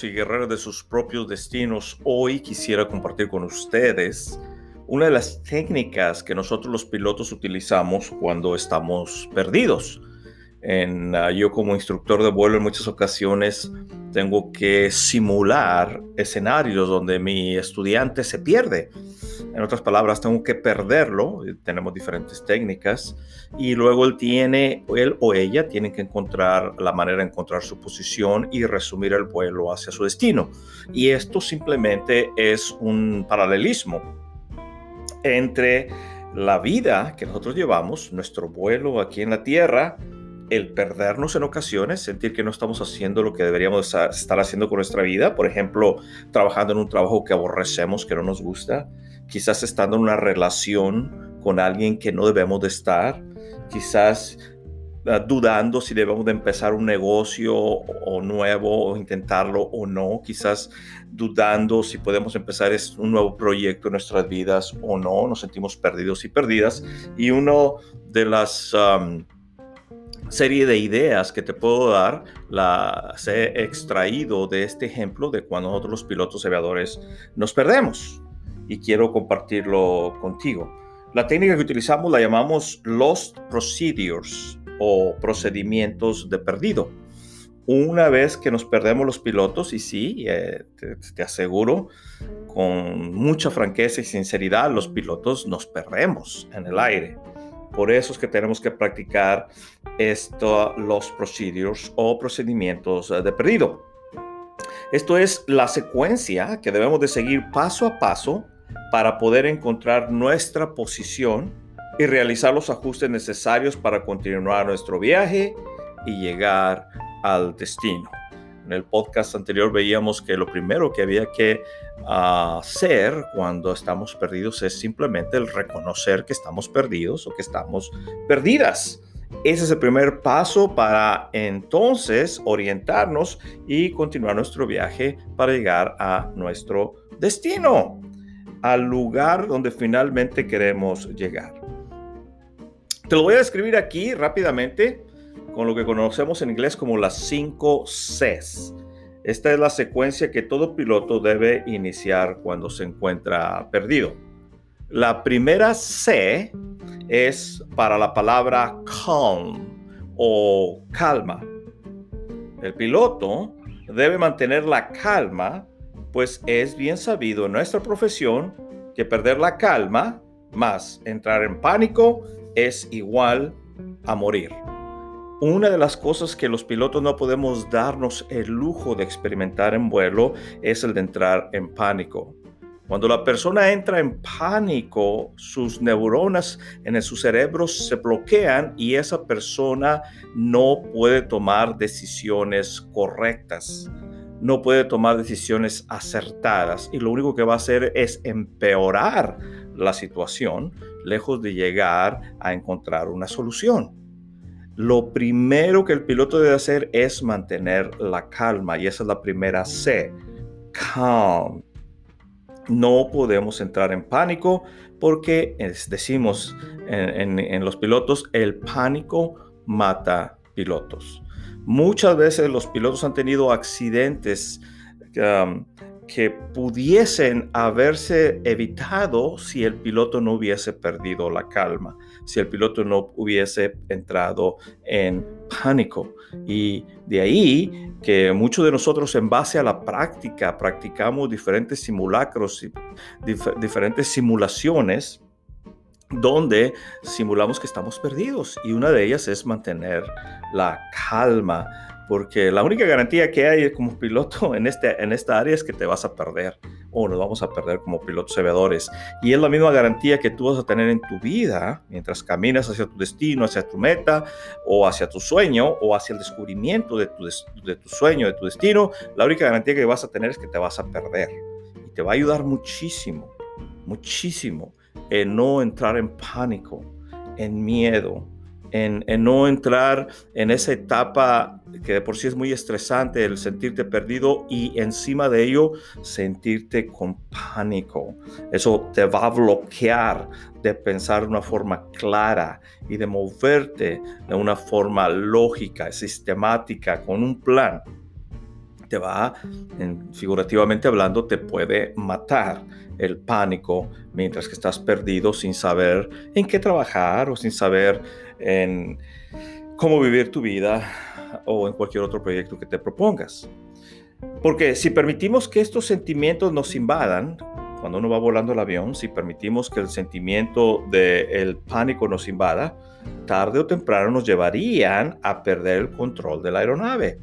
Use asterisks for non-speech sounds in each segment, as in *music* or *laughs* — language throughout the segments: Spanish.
Y guerreras de sus propios destinos, hoy quisiera compartir con ustedes una de las técnicas que nosotros los pilotos utilizamos cuando estamos perdidos. En, ah, yo como instructor de vuelo en muchas ocasiones tengo que simular escenarios donde mi estudiante se pierde. En otras palabras, tengo que perderlo. Tenemos diferentes técnicas y luego él tiene, él o ella tienen que encontrar la manera de encontrar su posición y resumir el vuelo hacia su destino. Y esto simplemente es un paralelismo entre la vida que nosotros llevamos, nuestro vuelo aquí en la Tierra, el perdernos en ocasiones, sentir que no estamos haciendo lo que deberíamos estar haciendo con nuestra vida, por ejemplo, trabajando en un trabajo que aborrecemos, que no nos gusta, quizás estando en una relación con alguien que no debemos de estar, quizás ah, dudando si debemos de empezar un negocio o, nuevo o intentarlo o no, quizás dudando si podemos empezar un nuevo proyecto en nuestras vidas o no, nos sentimos perdidos y perdidas. Y uno de las serie de ideas que te puedo dar las he extraído de este ejemplo de cuando nosotros los pilotos aviadores nos perdemos y quiero compartirlo contigo. La técnica que utilizamos la llamamos Lost Procedures o procedimientos de perdido. Una vez que nos perdemos los pilotos, y sí, eh, te aseguro con mucha franqueza y sinceridad, los pilotos nos perdemos en el aire por eso es que tenemos que practicar esto, los procedures o procedimientos eh, de perdido. Esto es la secuencia que debemos de seguir paso a paso para poder encontrar nuestra posición y realizar los ajustes necesarios para continuar nuestro viaje y llegar al destino. En el podcast anterior veíamos que lo primero que había que ah, hacer cuando estamos perdidos es simplemente el reconocer que estamos perdidos o que estamos perdidas. Ese es el primer paso para entonces orientarnos y continuar nuestro viaje para llegar a nuestro destino, al lugar donde finalmente queremos llegar. Te lo voy a describir aquí rápidamente con lo que conocemos en inglés como las 5 Cs. Esta es la secuencia que todo piloto debe iniciar cuando se encuentra perdido. La primera C es para la palabra calm o calma. El piloto debe mantener la calma, pues es bien sabido en nuestra profesión que perder la calma más entrar en pánico es igual a morir. Una de las cosas que los pilotos no podemos darnos el lujo de experimentar en vuelo es el de entrar en pánico. Cuando la persona entra en pánico, sus neuronas en su cerebro se bloquean y esa persona no puede tomar decisiones correctas, no puede tomar decisiones acertadas y lo único que va a hacer es empeorar la situación lejos de llegar a encontrar una solución lo primero que el piloto debe hacer es mantener la calma y esa es la primera C, calm. No podemos entrar en pánico porque decimos en, los pilotos, el pánico mata pilotos. Muchas veces los pilotos han tenido accidentes um, que pudiesen haberse evitado si el piloto no hubiese perdido la calma, si el piloto no hubiese entrado en pánico. Y de ahí que muchos de nosotros en base a la práctica practicamos diferentes simulacros y diferentes simulaciones donde simulamos que estamos perdidos y una de ellas es mantener la calma porque la única garantía que hay como piloto *laughs* en, este, en esta área es que te vas a perder. o nos vamos a perder como pilotos aviadores. Y es la misma garantía que tú vas a tener en tu vida mientras caminas hacia tu destino, hacia tu meta, o hacia tu sueño, o hacia el descubrimiento de tu, de tu sueño, de tu destino. La única garantía que vas a tener es que te vas a perder. Y te va a ayudar muchísimo, muchísimo en no entrar en pánico, en miedo, en, no entrar en esa etapa que de por sí es muy estresante, el sentirte perdido y encima de ello sentirte con pánico. Eso te va a bloquear de pensar de una forma clara y de moverte de una forma lógica, sistemática, con un plan. Te va, figurativamente hablando, te puede matar el pánico mientras que estás perdido sin saber en qué trabajar o sin saber en cómo vivir tu vida o en cualquier otro proyecto que te propongas. Porque si permitimos que estos sentimientos nos invadan, cuando uno va volando el avión, si permitimos que el sentimiento del pánico nos invada, tarde o temprano nos llevarían a perder el control de la aeronave.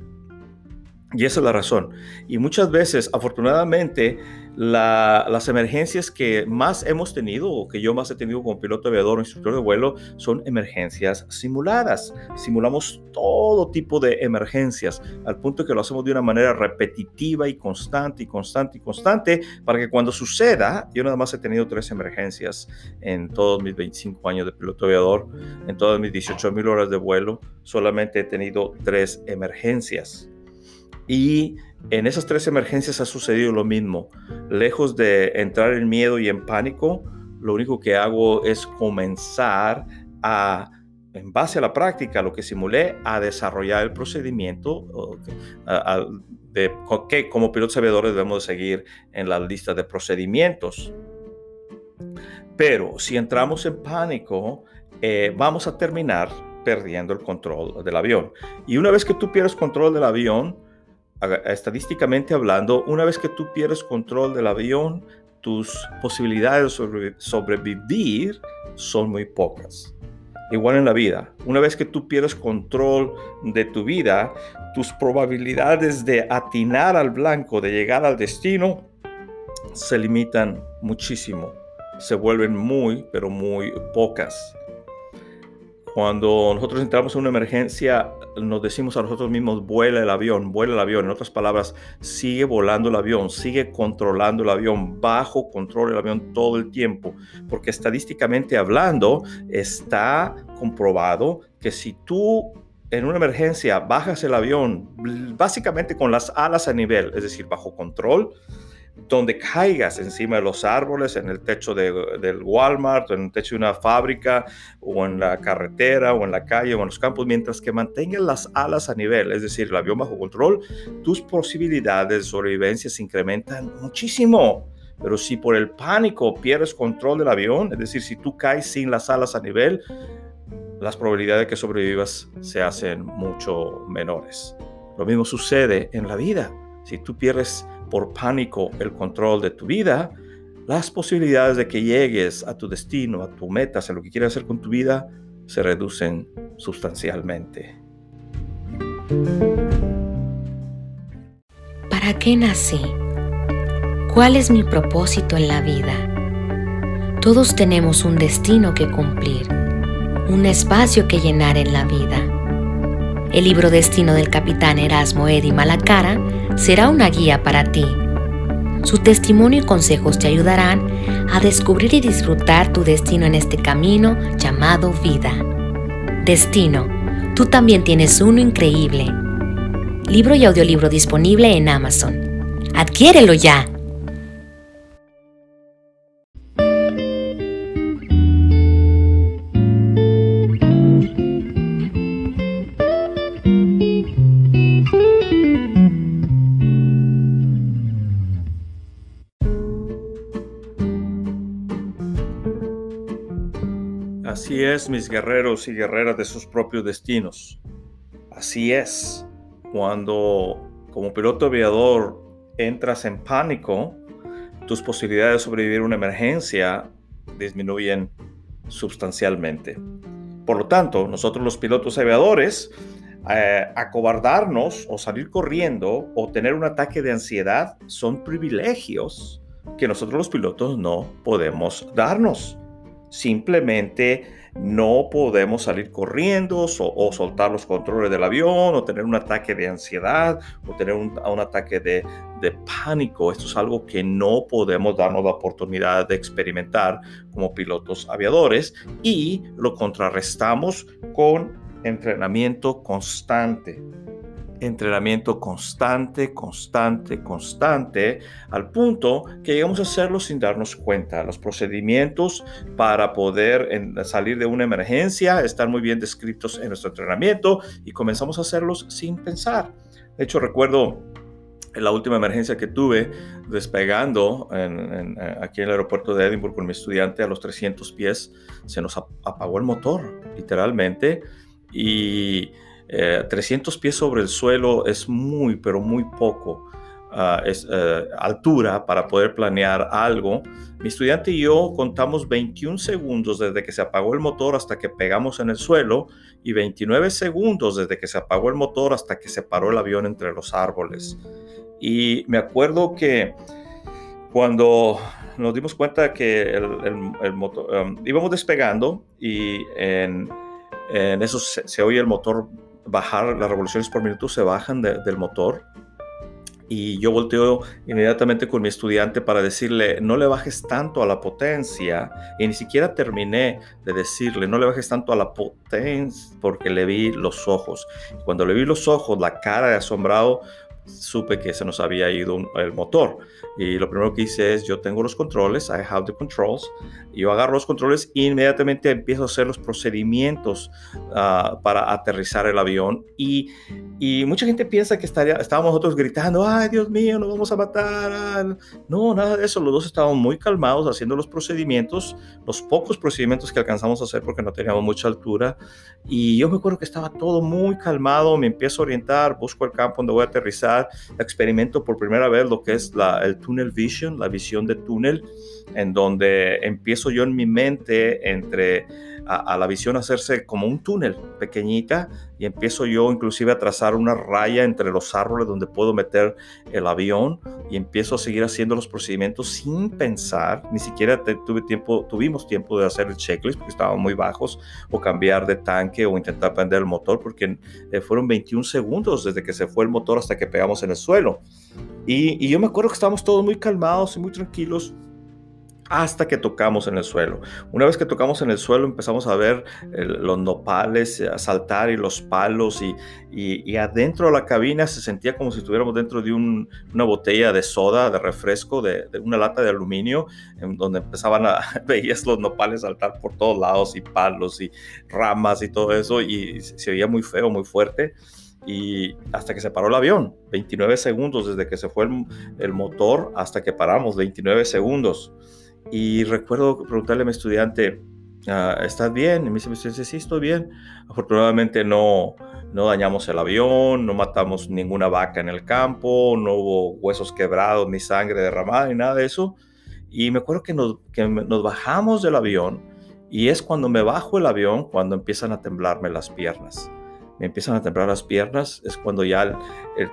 Y esa es la razón. Y muchas veces, afortunadamente, las emergencias que más hemos tenido, o que yo más he tenido como piloto aviador o instructor de vuelo, son emergencias simuladas. Simulamos todo tipo de emergencias, al punto que lo hacemos de una manera repetitiva y constante y constante y constante, para que cuando suceda, yo nada más he tenido tres emergencias en todos mis 25 años de piloto aviador, en todas mis 18 mil horas de vuelo, solamente he tenido tres emergencias. Y en esas tres emergencias ha sucedido lo mismo. Lejos de entrar en miedo y en pánico, lo único que hago es comenzar a, en base a la práctica, lo que simulé, a desarrollar el procedimiento de que como pilotos aviadores debemos seguir en la lista de procedimientos. Pero si entramos en pánico, eh, vamos a terminar perdiendo el control del avión. Y una vez que tú pierdes control del avión, estadísticamente hablando, una vez que tú pierdes control del avión, tus posibilidades de sobrevivir son muy pocas. Igual en la vida, una vez que tú pierdes control de tu vida, tus probabilidades de atinar al blanco, de llegar al destino, se limitan muchísimo. Se vuelven muy, pero muy pocas. Cuando nosotros entramos en una emergencia, nos decimos a nosotros mismos, vuela el avión, vuela el avión. En otras palabras, sigue volando el avión, sigue controlando el avión, bajo control el avión todo el tiempo. Porque estadísticamente hablando, está comprobado que si tú en una emergencia bajas el avión básicamente con las alas a nivel, es decir, bajo control, donde caigas encima de los árboles, en el techo del Walmart, en el techo de una fábrica, o en la carretera, o en la calle, o en los campos, mientras que mantengas las alas a nivel, es decir, el avión bajo control, tus posibilidades de sobrevivencia se incrementan muchísimo. Pero si por el pánico pierdes control del avión, es decir, si tú caes sin las alas a nivel, las probabilidades de que sobrevivas se hacen mucho menores. Lo mismo sucede en la vida. Si tú pierdes por pánico el control de tu vida, las posibilidades de que llegues a tu destino, a tu meta, a lo que quieres hacer con tu vida, se reducen sustancialmente. ¿Para qué nací? ¿Cuál es mi propósito en la vida? Todos tenemos un destino que cumplir, un espacio que llenar en la vida. El libro Destino del capitán Erasmo Eddy Malacara será una guía para ti. Su testimonio y consejos te ayudarán a descubrir y disfrutar tu destino en este camino llamado vida. Destino, tú también tienes uno increíble. Libro y audiolibro disponible en Amazon. Adquiérelo ya. Así es, mis guerreros y guerreras de sus propios destinos. Así es, cuando como piloto aviador entras en pánico, tus posibilidades de sobrevivir a una emergencia disminuyen sustancialmente. Por lo tanto, nosotros los pilotos aviadores, eh, acobardarnos o salir corriendo o tener un ataque de ansiedad son privilegios que nosotros los pilotos no podemos darnos. Simplemente no podemos salir corriendo o, soltar los controles del avión o tener un ataque de ansiedad o tener un, ataque de, de, pánico. Esto es algo que no podemos darnos la oportunidad de experimentar como pilotos aviadores y lo contrarrestamos con entrenamiento constante entrenamiento constante, constante, constante, al punto que llegamos a hacerlo sin darnos cuenta. Los procedimientos para poder salir de una emergencia están muy bien descritos en nuestro entrenamiento y comenzamos a hacerlos sin pensar. De hecho, recuerdo la última emergencia que tuve despegando aquí en el aeropuerto de Edinburgh con mi estudiante a los 300 pies, se nos apagó el motor, literalmente, y 300 eh, pies sobre el suelo es muy, pero muy poco. Ah, es, eh, altura para poder planear algo. Mi estudiante y yo contamos 21 segundos desde que se apagó el motor hasta que pegamos en el suelo y 29 segundos desde que se apagó el motor hasta que se paró el avión entre los árboles. Y me acuerdo que cuando nos dimos cuenta que el, motor, um, íbamos despegando y en, eso se oye el motor bajar, las revoluciones por minuto se bajan del motor. Y yo volteo inmediatamente con mi estudiante para decirle, no le bajes tanto a la potencia. Y ni siquiera terminé de decirle, no le bajes tanto a la potencia porque le vi los ojos. Cuando le vi los ojos, la cara de asombrado, supe que se nos había ido el motor. Y lo primero que hice es, yo tengo los controles, I have the controls. Yo agarro los controles e inmediatamente empiezo a hacer los procedimientos ah, para aterrizar el avión. Y, y, mucha gente piensa que estaría, estábamos nosotros gritando, ay Dios mío, nos vamos a matar. No, nada de eso. Los dos estábamos muy calmados haciendo los procedimientos, los pocos procedimientos que alcanzamos a hacer porque no teníamos mucha altura. Y yo me acuerdo que estaba todo muy calmado, me empiezo a orientar, busco el campo donde voy a aterrizar, experimento por primera vez lo que es el tunnel vision, la visión de túnel, en donde empiezo yo en mi mente entre a, la visión hacerse como un túnel pequeñita y empiezo yo inclusive a trazar una raya entre los árboles donde puedo meter el avión y empiezo a seguir haciendo los procedimientos sin pensar, ni siquiera tuve tiempo, tuvimos tiempo de hacer el checklist porque estaban muy bajos o cambiar de tanque o intentar prender el motor porque eh, fueron 21 segundos desde que se fue el motor hasta que pegamos en el suelo. Y, y yo me acuerdo que estábamos todos muy calmados y muy tranquilos hasta que tocamos en el suelo. Una vez que tocamos en el suelo empezamos a ver los nopales a saltar y los palos y, y, adentro de la cabina se sentía como si estuviéramos dentro de una botella de soda, de refresco, de, una lata de aluminio, en donde empezaban a, *laughs* veías los nopales saltar por todos lados y palos y ramas y todo eso y se veía muy feo, muy fuerte y hasta que se paró el avión, 29 segundos desde que se fue el, el motor hasta que paramos, 29 segundos. Y recuerdo preguntarle a mi estudiante, ah, ¿estás bien? Y me dice, sí, estoy bien. Afortunadamente no, no dañamos el avión, no matamos ninguna vaca en el campo, no hubo huesos quebrados, ni sangre derramada, ni nada de eso. Y me acuerdo que nos, que nos bajamos del avión y es cuando me bajo el avión cuando empiezan a temblarme las piernas me empiezan a temblar las piernas, es cuando ya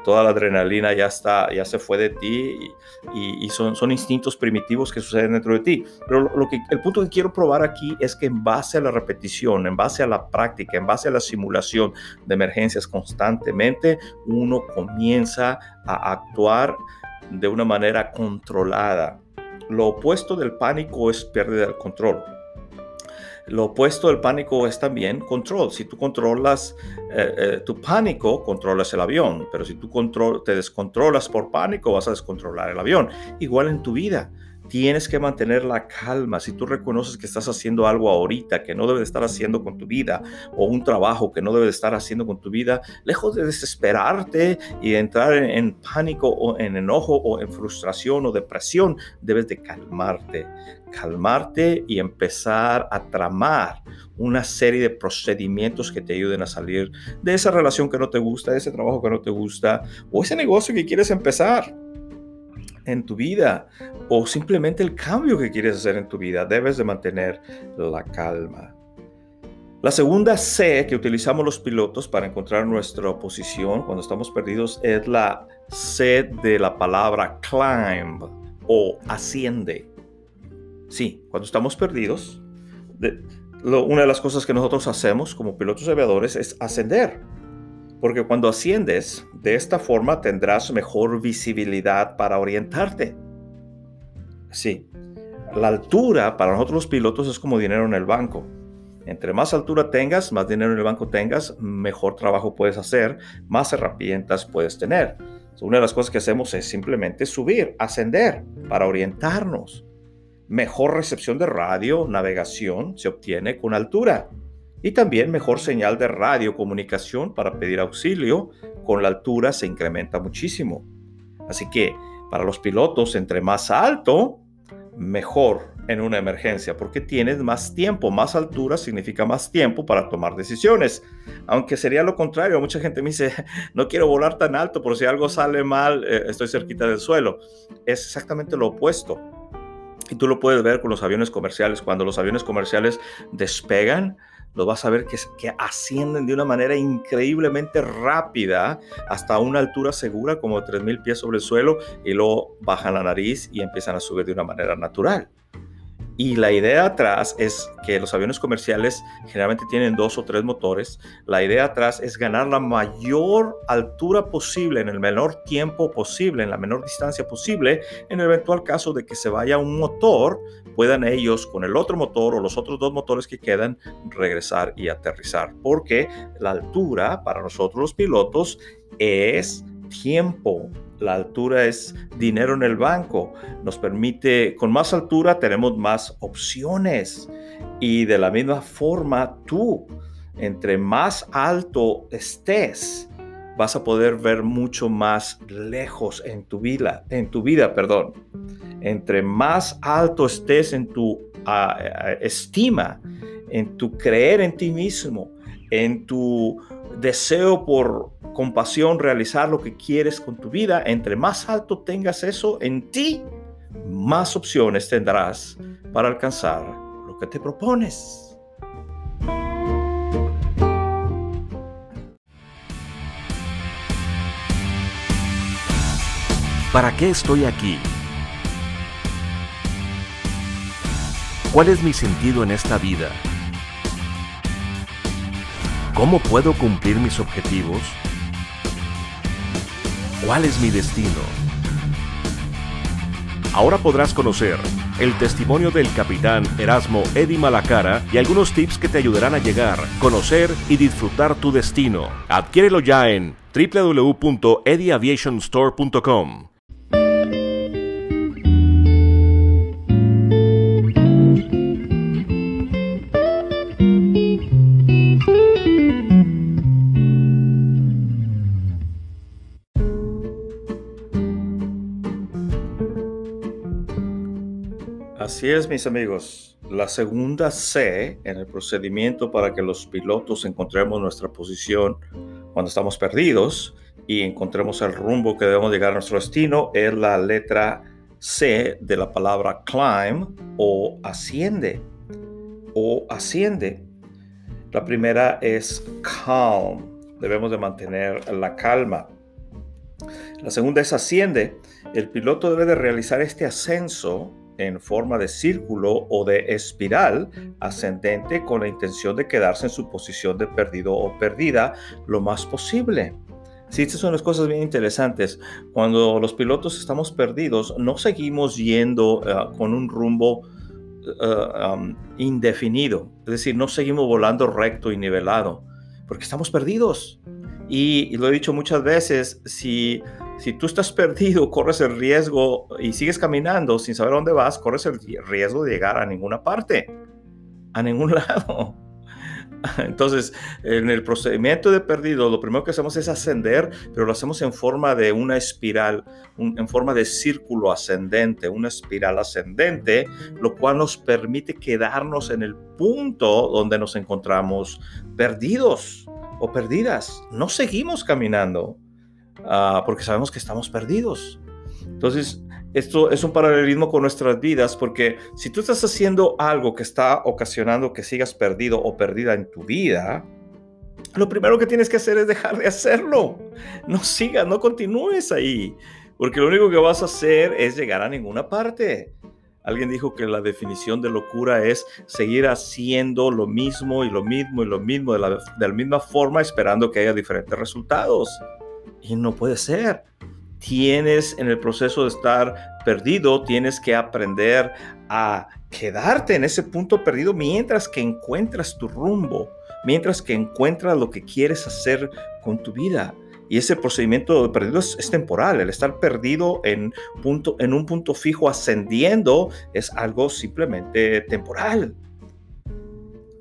toda la adrenalina ya está, ya se fue de ti y, son, son instintos primitivos que suceden dentro de ti. Pero lo, que, el punto que quiero probar aquí es que en base a la repetición, en base a la práctica, en base a la simulación de emergencias constantemente, uno comienza a actuar de una manera controlada. Lo opuesto del pánico es pérdida del control. Lo opuesto del pánico es también control. Si tú controlas eh, eh, tu pánico, controlas el avión, pero si tú te descontrolas por pánico, vas a descontrolar el avión. Igual en tu vida tienes que mantener la calma. Si tú reconoces que estás haciendo algo ahorita que no debes estar haciendo con tu vida o un trabajo que no debes estar haciendo con tu vida, lejos de desesperarte y entrar en, pánico o en enojo o en frustración o depresión, debes de calmarte. Calmarte y empezar a tramar una serie de procedimientos que te ayuden a salir de esa relación que no te gusta, de ese trabajo que no te gusta o ese negocio que quieres empezar en tu vida o simplemente el cambio que quieres hacer en tu vida, debes de mantener la calma. La segunda C que utilizamos los pilotos para encontrar nuestra posición cuando estamos perdidos es la C de la palabra climb o asciende. Sí, cuando estamos perdidos, una de las cosas que nosotros hacemos como pilotos aviadores es ascender. Porque cuando asciendes, de esta forma tendrás mejor visibilidad para orientarte. Sí, la altura para nosotros los pilotos es como dinero en el banco. Entre más altura tengas, más dinero en el banco tengas, mejor trabajo puedes hacer, más herramientas puedes tener. una de las cosas que hacemos es simplemente subir, ascender para orientarnos. Mejor recepción de radio, navegación se obtiene con altura. Y también mejor señal de radio comunicación para pedir auxilio. Con la altura se incrementa muchísimo. Así que para los pilotos, entre más alto, mejor en una emergencia, porque tienes más tiempo, más altura significa más tiempo para tomar decisiones. Aunque sería lo contrario, mucha gente me dice, *laughs* no quiero volar tan alto, por si algo sale mal, eh, estoy cerquita del suelo. Es exactamente lo opuesto. Y tú lo puedes ver con los aviones comerciales. Cuando los aviones comerciales despegan, lo vas a ver que, que ascienden de una manera increíblemente rápida hasta una altura segura como 3.000 pies sobre el suelo y luego bajan la nariz y empiezan a subir de una manera natural. Y la idea atrás es que los aviones comerciales generalmente tienen dos o tres motores. La idea atrás es ganar la mayor altura posible en el menor tiempo posible, en la menor distancia posible. En el eventual caso de que se vaya un motor, puedan ellos con el otro motor o los otros dos motores que quedan regresar y aterrizar. Porque la altura para nosotros los pilotos es tiempo la altura es dinero en el banco. Nos permite, con más altura tenemos más opciones. Y de la misma forma, tú, entre más alto estés, vas a poder ver mucho más lejos en tu vida, en tu vida, perdón. Entre más alto estés en tu estima, en tu creer en ti mismo, en tu deseo por compasión, realizar lo que quieres con tu vida, entre más alto tengas eso en ti, más opciones tendrás para alcanzar lo que te propones. ¿Para qué estoy aquí? ¿Cuál es mi sentido en esta vida? ¿Cómo puedo cumplir mis objetivos? ¿Cuál es mi destino? Ahora podrás conocer el testimonio del capitán Erasmo Eddy Malacara y algunos tips que te ayudarán a llegar, conocer y disfrutar tu destino. Adquiérelo ya en www.edyaviationstore.com. es, mis amigos. La segunda C en el procedimiento para que los pilotos encontremos nuestra posición cuando estamos perdidos y encontremos el rumbo que debemos llegar a nuestro destino es la letra C de la palabra climb o asciende o asciende. La primera es calm. Debemos de mantener la calma. La segunda es asciende. El piloto debe de realizar este ascenso en forma de círculo o de espiral ascendente con la intención de quedarse en su posición de perdido o perdida lo más posible. Sí, estas son las cosas bien interesantes. Cuando los pilotos estamos perdidos, no seguimos yendo eh, con un rumbo eh, um, indefinido. Es decir, no seguimos volando recto y nivelado, porque estamos perdidos. y lo he dicho muchas veces, si si tú estás perdido, corres el riesgo y sigues caminando sin saber dónde vas, corres el riesgo de llegar a ninguna parte, a ningún *laughs* lado. Entonces, en el procedimiento de perdido, lo primero que hacemos es ascender, pero lo hacemos en forma de una espiral, en forma de círculo ascendente, una espiral ascendente, lo cual nos permite quedarnos en el punto donde nos encontramos perdidos o perdidas. No seguimos caminando Ah, porque sabemos que estamos perdidos. Entonces, esto es un paralelismo con nuestras vidas, porque si tú estás haciendo algo que está ocasionando que sigas perdido o perdida en tu vida, lo primero que tienes que hacer es dejar de hacerlo. No sigas, no continúes ahí. Porque lo único que vas a hacer es llegar a ninguna parte. Alguien dijo que la definición de locura es seguir haciendo lo mismo y lo mismo y lo mismo de la, de la misma forma esperando que haya diferentes resultados. Y no puede ser. Tienes en el proceso de estar perdido, tienes que aprender a quedarte en ese punto perdido mientras que encuentras tu rumbo, mientras que encuentras lo que quieres hacer con tu vida. Y ese procedimiento de perdido es, temporal. El estar perdido en, punto, en un punto fijo ascendiendo es algo simplemente temporal.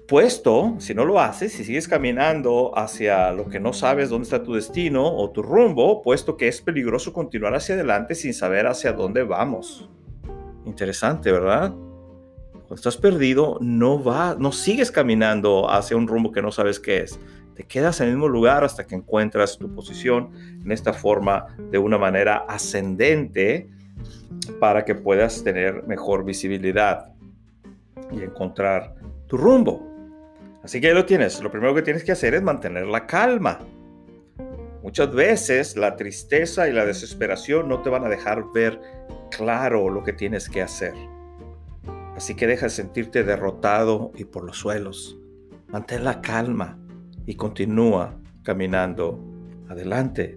Puesto, si no lo haces, si sigues caminando hacia lo que no sabes dónde está tu destino o tu rumbo, puesto que es peligroso continuar hacia adelante sin saber hacia dónde vamos. Interesante, ¿verdad? Cuando estás perdido, no va, no sigues caminando hacia un rumbo que no sabes qué es te quedas en el mismo lugar hasta que encuentras tu posición en esta forma de una manera ascendente para que puedas tener mejor visibilidad y encontrar tu rumbo. Así que ahí lo tienes. Lo primero que tienes que hacer es mantener la calma. Muchas veces la tristeza y la desesperación no te van a dejar ver claro lo que tienes que hacer. Así que deja de sentirte derrotado y por los suelos. Mantén la calma y continúa caminando adelante.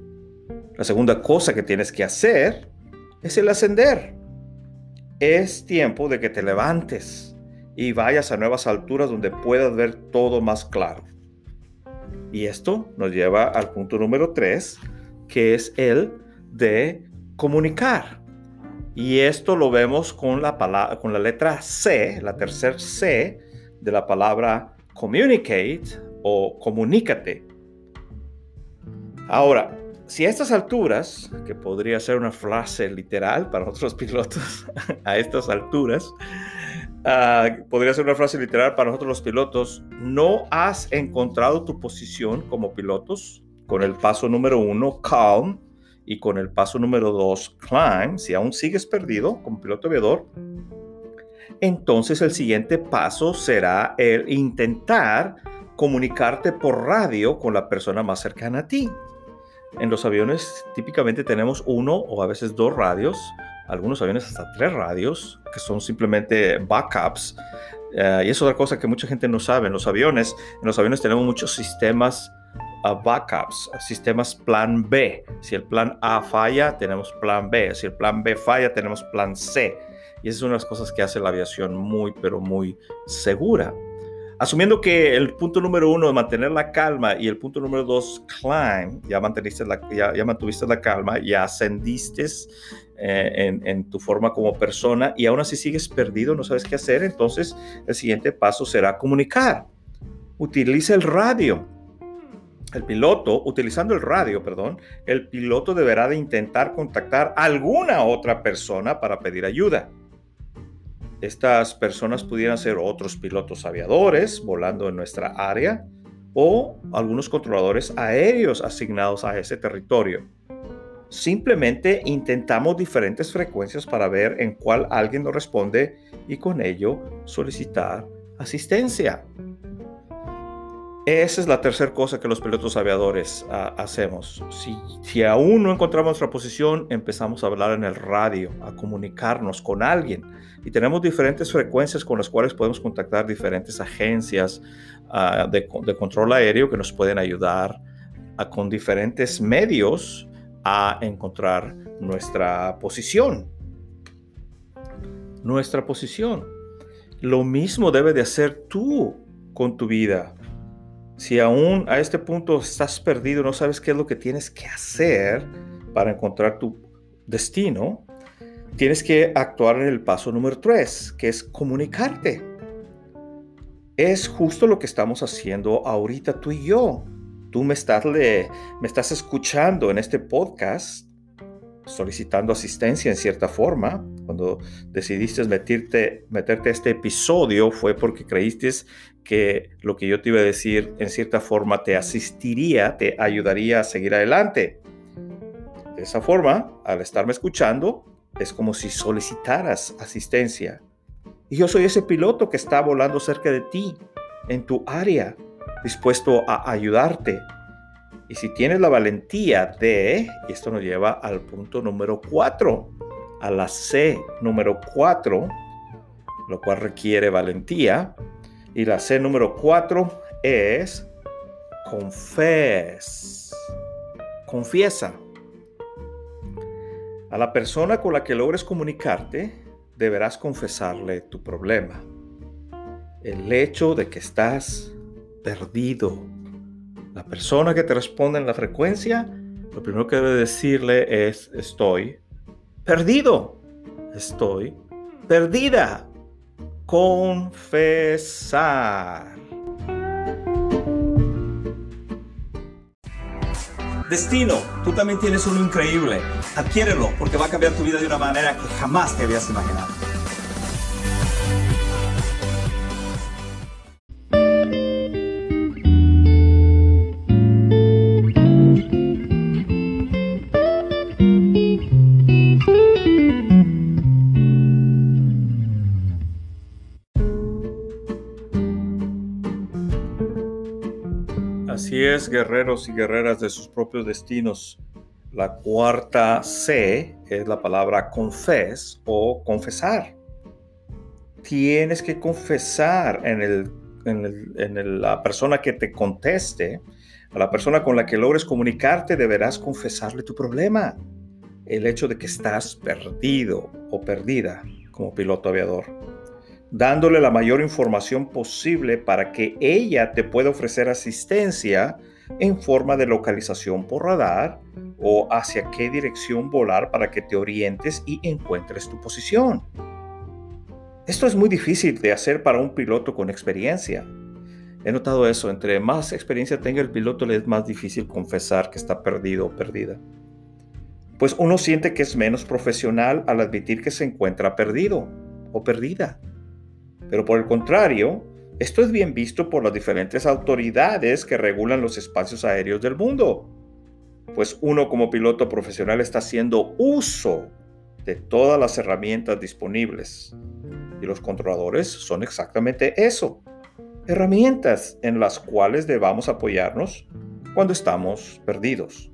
La segunda cosa que tienes que hacer es el ascender. Es tiempo de que te levantes y vayas a nuevas alturas donde puedas ver todo más claro. Y esto nos lleva al punto número tres, que es el de comunicar. Y esto lo vemos con la, palabra, con la letra C, la tercera C de la palabra communicate o comunícate. Ahora, si a estas alturas, que podría ser una frase literal para otros *laughs* pilotos, a estas alturas, ah, podría ser una frase literal para nosotros los pilotos, no has encontrado tu posición como pilotos con el paso número uno, calm, y con el paso número dos, climb, si aún sigues perdido como piloto aviador, entonces el siguiente paso será el intentar comunicarte por radio con la persona más cercana a ti. En los aviones típicamente tenemos uno o a veces dos radios, algunos aviones hasta tres radios, que son simplemente backups. Eh, y es otra cosa que mucha gente no sabe. En los aviones, en los aviones tenemos muchos sistemas uh, backups, sistemas plan B. Si el plan A falla, tenemos plan B. Si el plan B falla, tenemos plan C. Y esas son las cosas que hace la aviación muy, pero muy segura. Asumiendo que el punto número uno, mantener la calma, y el punto número dos, climb, ya, mantuviste la, ya, mantuviste la calma, ya ascendiste en, en, tu forma como persona y aún así sigues perdido, no sabes qué hacer, entonces el siguiente paso será comunicar. Utiliza el radio. El piloto, utilizando el radio, perdón, el piloto deberá de intentar contactar a alguna otra persona para pedir ayuda. Estas personas pudieran ser otros pilotos aviadores volando en nuestra área o algunos controladores aéreos asignados a ese territorio. Simplemente intentamos diferentes frecuencias para ver en cuál alguien nos responde y con ello solicitar asistencia. Esa es la tercera cosa que los pilotos aviadores ah, hacemos. Si, si, aún no encontramos nuestra posición, empezamos a hablar en el radio, a comunicarnos con alguien. Y tenemos diferentes frecuencias con las cuales podemos contactar diferentes agencias ah, de, control aéreo que nos pueden ayudar a, con diferentes medios a encontrar nuestra posición. Nuestra posición. Lo mismo debe de hacer tú con tu vida si aún a este punto estás perdido, no sabes qué es lo que tienes que hacer para encontrar tu destino, tienes que actuar en el paso número tres, que es comunicarte. Es justo lo que estamos haciendo ahorita tú y yo. Tú me estás, me estás escuchando en este podcast solicitando asistencia en cierta forma. Cuando decidiste meterte, meterte a este episodio fue porque creíste que lo que yo te iba a decir en cierta forma te asistiría, te ayudaría a seguir adelante. De esa forma, al estarme escuchando, es como si solicitaras asistencia. Y yo soy ese piloto que está volando cerca de ti, en tu área, dispuesto a ayudarte Y si tienes la valentía de, y esto nos lleva al punto número 4, a la C número 4, lo cual requiere valentía. Y la C número 4 es confes. Confiesa. A la persona con la que logres comunicarte, deberás confesarle tu problema. El hecho de que estás perdido. La persona que te responde en la frecuencia, lo primero que debe decirle es estoy perdido. Estoy perdida. Confesar. Destino, tú también tienes uno increíble. Adquiérelo porque va a cambiar tu vida de una manera que jamás te habías imaginado. Guerreros y guerreras de sus propios destinos. La cuarta C es la palabra confes o confesar. Tienes que confesar en, el, en, la persona que te conteste, a la persona con la que logres comunicarte, deberás confesarle tu problema. El hecho de que estás perdido o perdida como piloto aviador dándole la mayor información posible para que ella te pueda ofrecer asistencia en forma de localización por radar o hacia qué dirección volar para que te orientes y encuentres tu posición. Esto es muy difícil de hacer para un piloto con experiencia. He notado eso, entre más experiencia tenga el piloto le es más difícil confesar que está perdido o perdida. Pues uno siente que es menos profesional al admitir que se encuentra perdido o perdida. Pero por el contrario, esto es bien visto por las diferentes autoridades que regulan los espacios aéreos del mundo. Pues uno como piloto profesional está haciendo uso de todas las herramientas disponibles. Y los controladores son exactamente eso. Herramientas en las cuales debamos apoyarnos cuando estamos perdidos.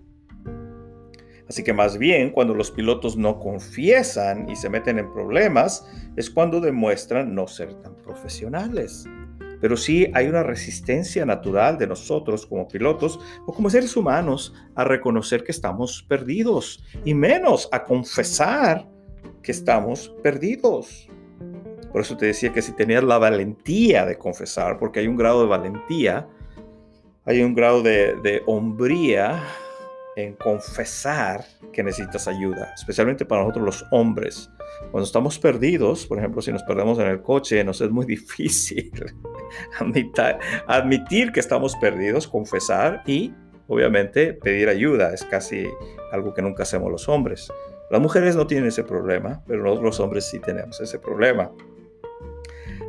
Así que más bien cuando los pilotos no confiesan y se meten en problemas es cuando demuestran no ser tan profesionales. Pero sí hay una resistencia natural de nosotros como pilotos o como seres humanos a reconocer que estamos perdidos y menos a confesar que estamos perdidos. Por eso te decía que si tenías la valentía de confesar, porque hay un grado de valentía, hay un grado de, hombría en confesar que necesitas ayuda, especialmente para nosotros los hombres. Cuando estamos perdidos, por ejemplo, si nos perdemos en el coche, nos es muy *laughs* difícil admitir, que estamos perdidos, confesar y obviamente pedir ayuda. Es casi algo que nunca hacemos los hombres. Las mujeres no tienen ese problema, pero nosotros los hombres sí tenemos ese problema.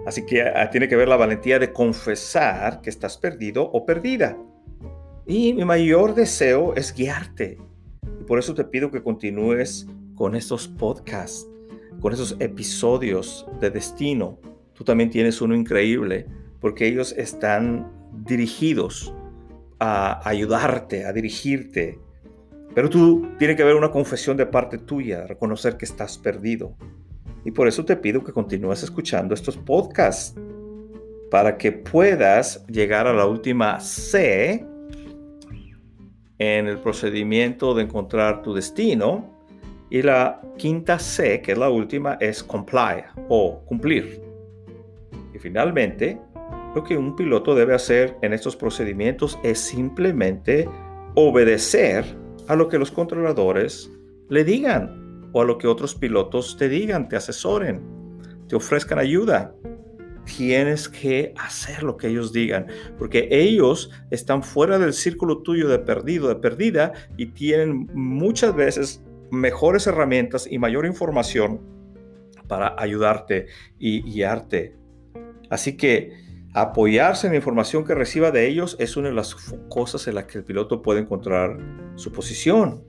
Así que ah, tiene que ver la valentía de confesar que estás perdido o perdida. Y mi mayor deseo es guiarte. Y por eso te pido que continúes con estos podcasts, con esos episodios de destino. Tú también tienes uno increíble porque ellos están dirigidos a ayudarte, a dirigirte. Pero tú tienes que haber una confesión de parte tuya, reconocer que estás perdido. Y por eso te pido que continúes escuchando estos podcasts para que puedas llegar a la última C en el procedimiento de encontrar tu destino. Y la quinta C, que es la última, es comply o cumplir. Y finalmente, lo que un piloto debe hacer en estos procedimientos es simplemente obedecer a lo que los controladores le digan o a lo que otros pilotos te digan, te asesoren, te ofrezcan ayuda tienes que hacer lo que ellos digan, porque ellos están fuera del círculo tuyo de perdido, de perdida, y tienen muchas veces mejores herramientas y mayor información para ayudarte y guiarte. Así que apoyarse en la información que reciba de ellos es una de las cosas en las que el piloto puede encontrar su posición.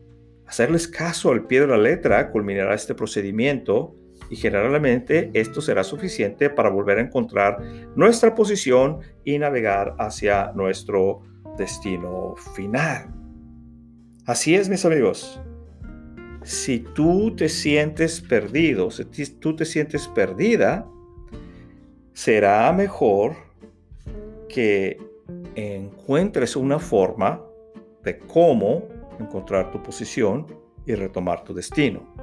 Hacerles caso al pie de la letra culminará este procedimiento y generalmente esto será suficiente para volver a encontrar nuestra posición y navegar hacia nuestro destino final. Así es, mis amigos. Si tú te sientes perdido, si tú te sientes perdida, será mejor que encuentres una forma de cómo encontrar tu posición y retomar tu destino.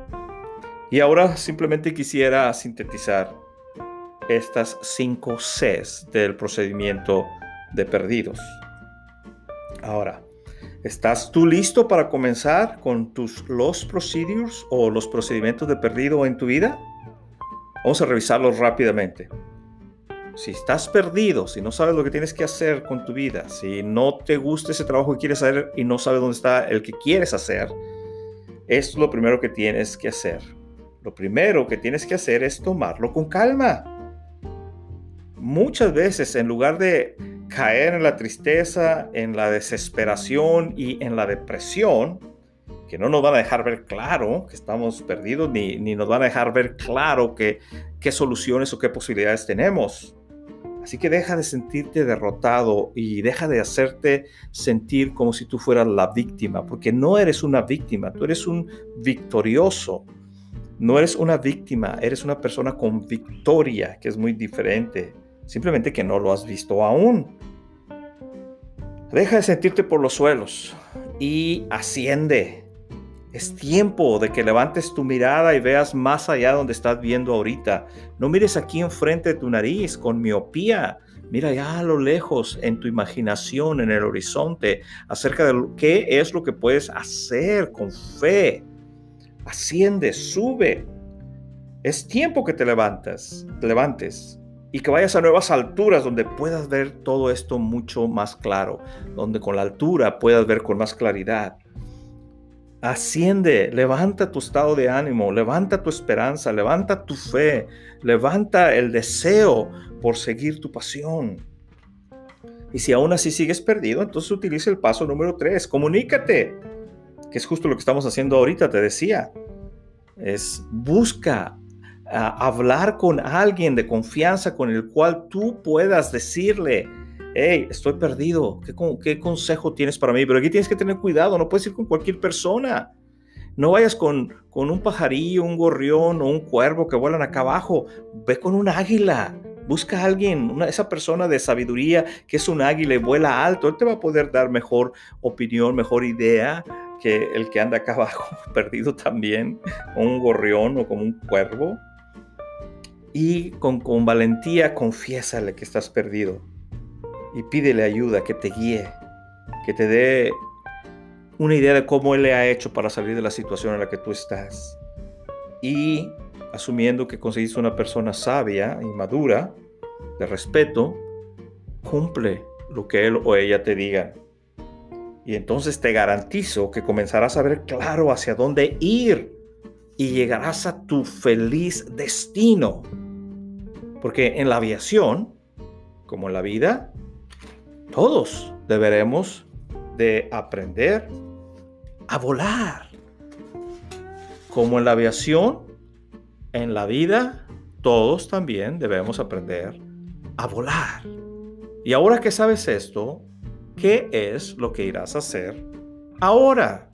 Y ahora simplemente quisiera sintetizar estas cinco Cs del procedimiento de perdidos. Ahora, ¿estás tú listo para comenzar con tus los procedures o los procedimientos de perdido en tu vida? Vamos a revisarlos rápidamente. Si estás perdido, si no sabes lo que tienes que hacer con tu vida, si no te gusta ese trabajo que quieres hacer y no sabes dónde está el que quieres hacer, esto es lo primero que tienes que hacer. Lo primero que tienes que hacer es tomarlo con calma. Muchas veces, en lugar de caer en la tristeza, en la desesperación y en la depresión, que no nos van a dejar ver claro que estamos perdidos, ni, ni nos van a dejar ver claro que, qué soluciones o qué posibilidades tenemos. Así que deja de sentirte derrotado y deja de hacerte sentir como si tú fueras la víctima, porque no eres una víctima, tú eres un victorioso. No eres una víctima, eres una persona con victoria, que es muy diferente. Simplemente que no lo has visto aún. Deja de sentirte por los suelos y asciende. Es tiempo de que levantes tu mirada y veas más allá donde estás viendo ahorita. No mires aquí enfrente de tu nariz con miopía. Mira ya a lo lejos en tu imaginación, en el horizonte, acerca de qué es lo que puedes hacer con fe. Asciende, sube. Es tiempo que te levantas, te levantes y que vayas a nuevas alturas donde puedas ver todo esto mucho más claro, donde con la altura puedas ver con más claridad. Asciende, levanta tu estado de ánimo, levanta tu esperanza, levanta tu fe, levanta el deseo por seguir tu pasión. Y si aún así sigues perdido, entonces utiliza el paso número tres, comunícate, que es justo lo que estamos haciendo ahorita, te decía. Es busca hablar con alguien de confianza con el cual tú puedas decirle, hey, estoy perdido, ¿Qué, ¿qué, consejo tienes para mí? Pero aquí tienes que tener cuidado, no puedes ir con cualquier persona. No vayas con, con un pajarillo, un gorrión o un cuervo que vuelan acá abajo. Ve con un águila. Busca a alguien, una, esa persona de sabiduría que es un águila y vuela alto. Él te va a poder dar mejor opinión, mejor idea que el que anda acá abajo, *laughs* perdido también, o un gorrión o como un cuervo. Y con, valentía confiésale que estás perdido y pídele ayuda, que te guíe, que te dé una idea de cómo Él le ha hecho para salir de la situación en la que tú estás. Y asumiendo que conseguiste una persona sabia y madura, de respeto, cumple lo que Él o ella te diga. Y entonces te garantizo que comenzarás a ver claro hacia dónde ir y llegarás a tu feliz destino. Porque en la aviación, como en la vida, todos deberemos de aprender a volar. Como en la aviación, en la vida, todos también debemos aprender a volar. Y ahora que sabes esto, ¿qué es lo que irás a hacer ahora?